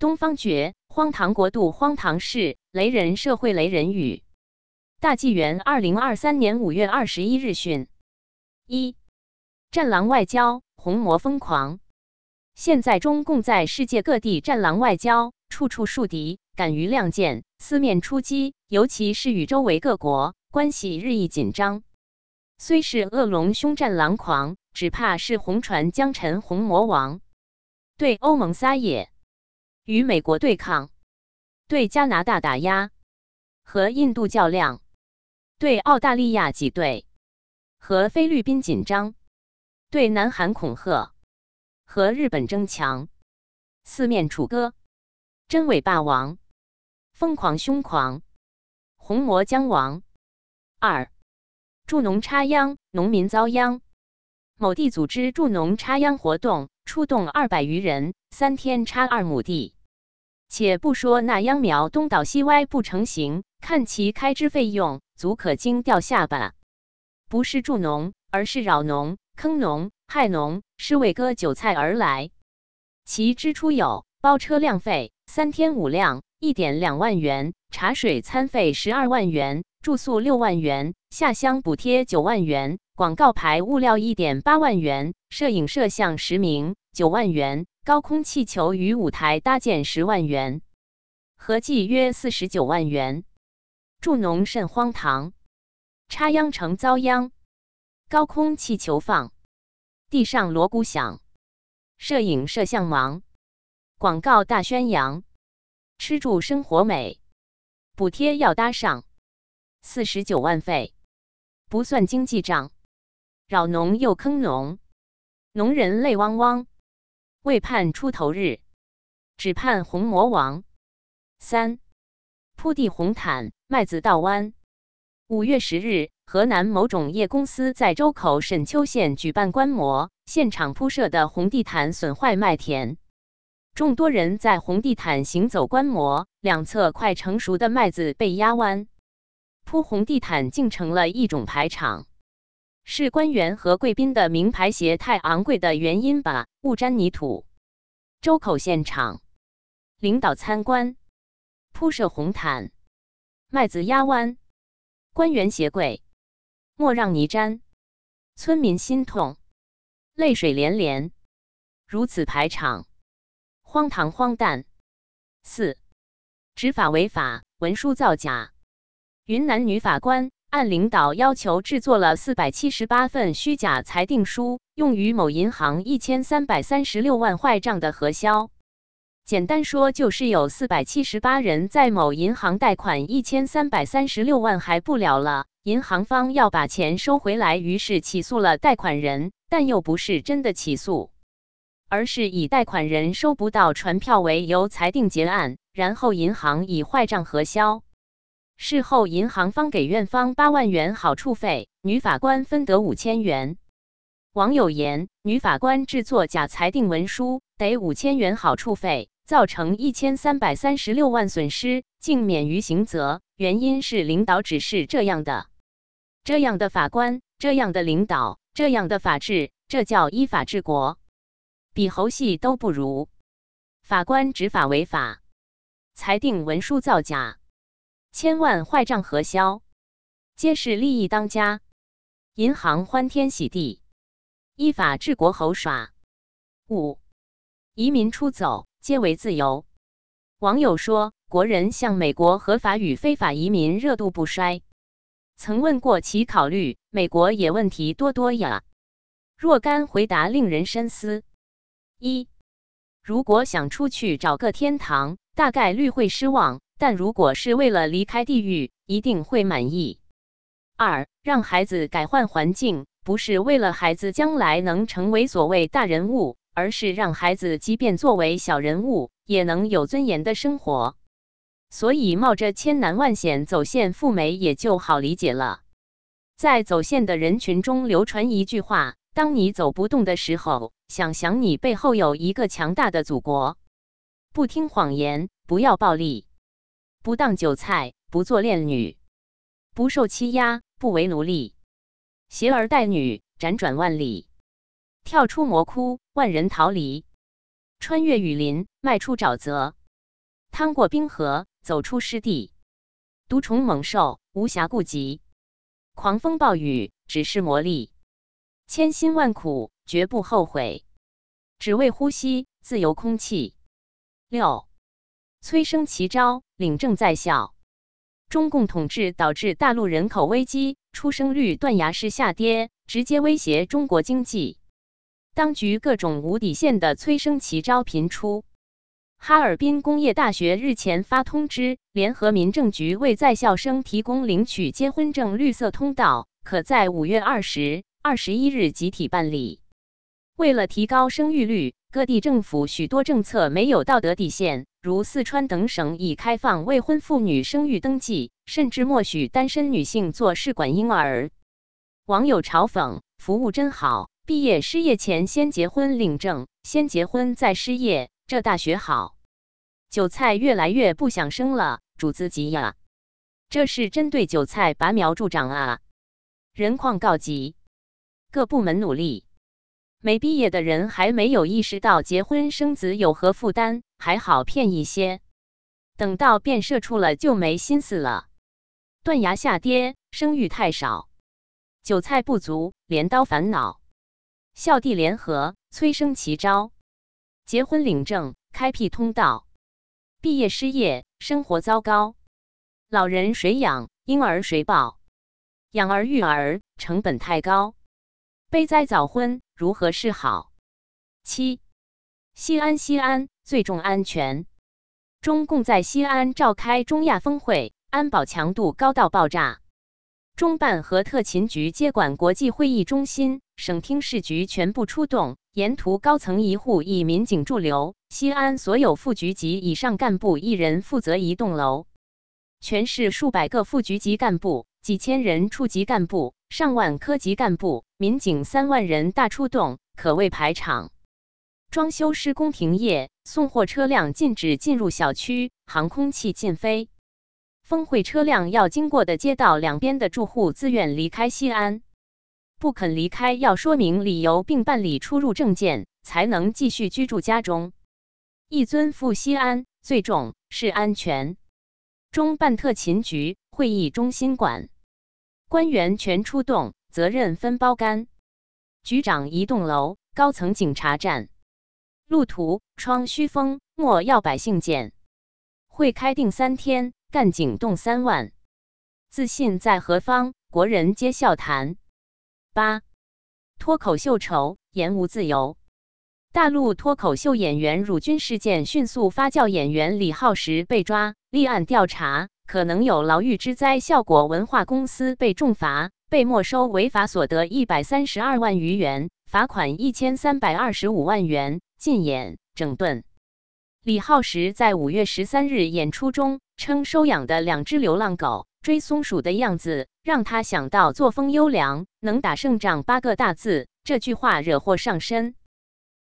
东方觉，荒唐国度，荒唐事，雷人社会，雷人语。大纪元二零二三年五月二十一日讯：一，战狼外交，红魔疯狂。现在中共在世界各地战狼外交，处处树敌，敢于亮剑，四面出击，尤其是与周围各国关系日益紧张。虽是恶龙凶战狼狂，只怕是红船将沉，红魔王对欧盟撒野。与美国对抗，对加拿大打压，和印度较量，对澳大利亚挤兑，和菲律宾紧张，对南韩恐吓，和日本争强，四面楚歌，真伪霸王，疯狂凶狂，红魔将亡。二，助农插秧，农民遭殃。某地组织助农插秧活动，出动二百余人，三天插二亩地。且不说那秧苗东倒西歪不成形，看其开支费用，足可惊掉下巴。不是助农，而是扰农、坑农、害农，是为割韭菜而来。其支出有包车辆费三天五辆，一点两万元；茶水餐费十二万元；住宿六万元；下乡补贴九万元；广告牌物料一点八万元；摄影摄像十名九万元。高空气球与舞台搭建十万元，合计约四十九万元。助农甚荒唐，插秧成遭殃。高空气球放，地上锣鼓响。摄影摄像忙，广告大宣扬。吃住生活美，补贴要搭上。四十九万费，不算经济账。扰农又坑农，农人泪汪汪。未盼出头日，只盼红魔王。三铺地红毯，麦子倒弯。五月十日，河南某种业公司在周口沈丘县举办观摩，现场铺设的红地毯损坏麦田，众多人在红地毯行走观摩，两侧快成熟的麦子被压弯，铺红地毯竟成了一种排场。是官员和贵宾的名牌鞋太昂贵的原因吧？误沾泥土。周口现场，领导参观，铺设红毯，麦子压弯，官员鞋贵，莫让泥沾。村民心痛，泪水连连。如此排场，荒唐荒诞。四，执法违法，文书造假。云南女法官。按领导要求制作了四百七十八份虚假裁定书，用于某银行一千三百三十六万坏账的核销。简单说，就是有四百七十八人在某银行贷款一千三百三十六万还不了了，银行方要把钱收回来，于是起诉了贷款人，但又不是真的起诉，而是以贷款人收不到传票为由裁定结案，然后银行以坏账核销。事后，银行方给院方八万元好处费，女法官分得五千元。网友言，女法官制作假裁定文书，得五千元好处费，造成一千三百三十六万损失，竟免于刑责，原因是领导指示这样的。这样的法官，这样的领导，这样的法治，这叫依法治国，比猴戏都不如。法官执法违法，裁定文书造假。千万坏账核销，皆是利益当家，银行欢天喜地，依法治国猴耍。五，移民出走皆为自由。网友说，国人向美国合法与非法移民热度不衰。曾问过其考虑，美国也问题多多呀。若干回答令人深思：一，如果想出去找个天堂，大概率会失望。但如果是为了离开地狱，一定会满意。二，让孩子改换环境，不是为了孩子将来能成为所谓大人物，而是让孩子即便作为小人物，也能有尊严的生活。所以冒着千难万险走线赴美也就好理解了。在走线的人群中流传一句话：当你走不动的时候，想想你背后有一个强大的祖国。不听谎言，不要暴力。不当韭菜，不做恋女，不受欺压，不为奴隶，携儿带女，辗转万里，跳出魔窟，万人逃离，穿越雨林，迈出沼泽。趟过冰河，走出湿地，毒虫猛兽无暇顾及，狂风暴雨只是磨砺，千辛万苦绝不后悔，只为呼吸自由空气。六，催生奇招，领证在校。中共统治导致大陆人口危机，出生率断崖式下跌，直接威胁中国经济。当局各种无底线的催生奇招频出。哈尔滨工业大学日前发通知，联合民政局为在校生提供领取结婚证绿色通道，可在五月二十二十一日集体办理。为了提高生育率，各地政府许多政策没有道德底线，如四川等省已开放未婚妇女生育登记，甚至默许单身女性做试管婴儿。网友嘲讽：“服务真好，毕业失业前先结婚领证，先结婚再失业。”这大学好，韭菜越来越不想生了，主子急呀！这是针对韭菜拔苗助长啊！人况告急，各部门努力。没毕业的人还没有意识到结婚生子有何负担，还好骗一些。等到变社畜了，就没心思了。断崖下跌，生育太少，韭菜不足，镰刀烦恼。校地联合催生奇招。结婚领证，开辟通道；毕业失业，生活糟糕；老人谁养，婴儿谁抱？养儿育儿成本太高，悲哉早婚，如何是好？七，西安西安最重安全。中共在西安召开中亚峰会，安保强度高到爆炸。中办和特勤局接管国际会议中心，省厅市局全部出动。沿途高层一户一民警驻留，西安所有副局级以上干部一人负责一栋楼，全市数百个副局级干部、几千人处级干部、上万科级干部、民警三万人大出动，可谓排场。装修施工停业，送货车辆禁止进入小区，航空器禁飞。峰会车辆要经过的街道两边的住户自愿离开西安。不肯离开，要说明理由并办理出入证件，才能继续居住家中。一尊赴西安，最重是安全。中办特勤局会议中心馆官员全出动，责任分包干。局长一栋楼，高层警察站。路途窗虚封，莫要百姓见。会开定三天，干警动三万。自信在何方？国人皆笑谈。八，脱口秀丑，言无自由。大陆脱口秀演员辱军事件迅速发酵，演员李浩石被抓，立案调查，可能有牢狱之灾。效果文化公司被重罚，被没收违法所得一百三十二万余元，罚款一千三百二十五万元，禁演整顿。李浩石在五月十三日演出中称，收养的两只流浪狗。追松鼠的样子，让他想到作风优良、能打胜仗八个大字。这句话惹祸上身，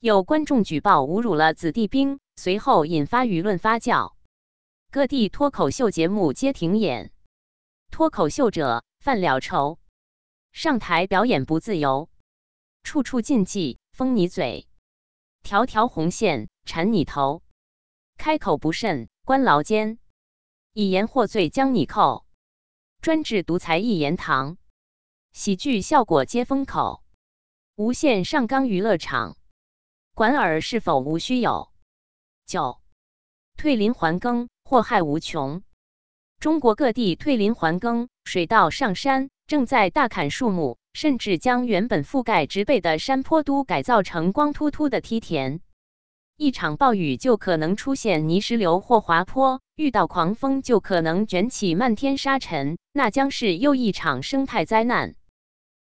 有观众举报侮辱了子弟兵，随后引发舆论发酵，各地脱口秀节目皆停演，脱口秀者犯了愁，上台表演不自由，处处禁忌，封你嘴，条条红线缠你头，开口不慎关牢监，以言获罪将你扣。专治独裁一言堂，喜剧效果皆封口。无限上纲娱乐场，管尔是否无虚有？九。退林还耕，祸害无穷。中国各地退林还耕，水稻上山，正在大砍树木，甚至将原本覆盖植被的山坡都改造成光秃秃的梯田。一场暴雨就可能出现泥石流或滑坡，遇到狂风就可能卷起漫天沙尘，那将是又一场生态灾难。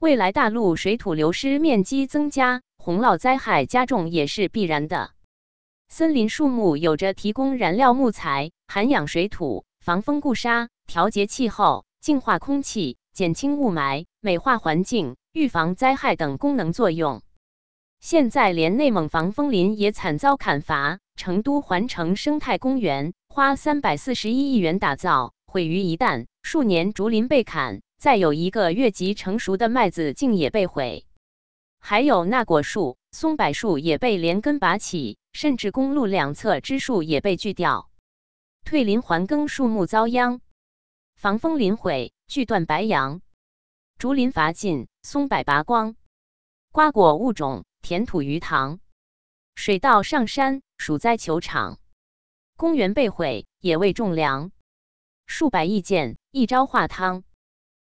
未来大陆水土流失面积增加，洪涝灾害加重也是必然的。森林树木有着提供燃料、木材、涵养水土、防风固沙、调节气候、净化空气、减轻雾霾、美化环境、预防灾害等功能作用。现在连内蒙防风林也惨遭砍伐，成都环城生态公园花三百四十一亿元打造，毁于一旦，数年竹林被砍，再有一个月级成熟的麦子竟也被毁，还有那果树、松柏树也被连根拔起，甚至公路两侧枝树也被锯掉。退林还耕，树木遭殃；防风林毁，锯断白杨；竹林伐尽，松柏拔光；瓜果物种，田土鱼塘；水稻上山，鼠灾球场；公园被毁，野味种粮；数百亿件，一朝化汤；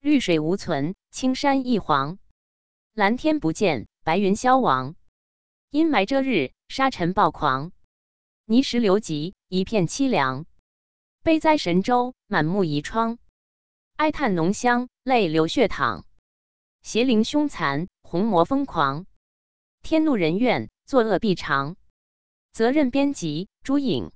绿水无存，青山一黄；蓝天不见，白云消亡；阴霾遮日，沙尘暴狂；泥石流急，一片凄凉。悲哉神州，满目遗疮；哀叹浓香，泪流血淌。邪灵凶残，红魔疯狂。天怒人怨，作恶必偿。责任编辑：朱颖。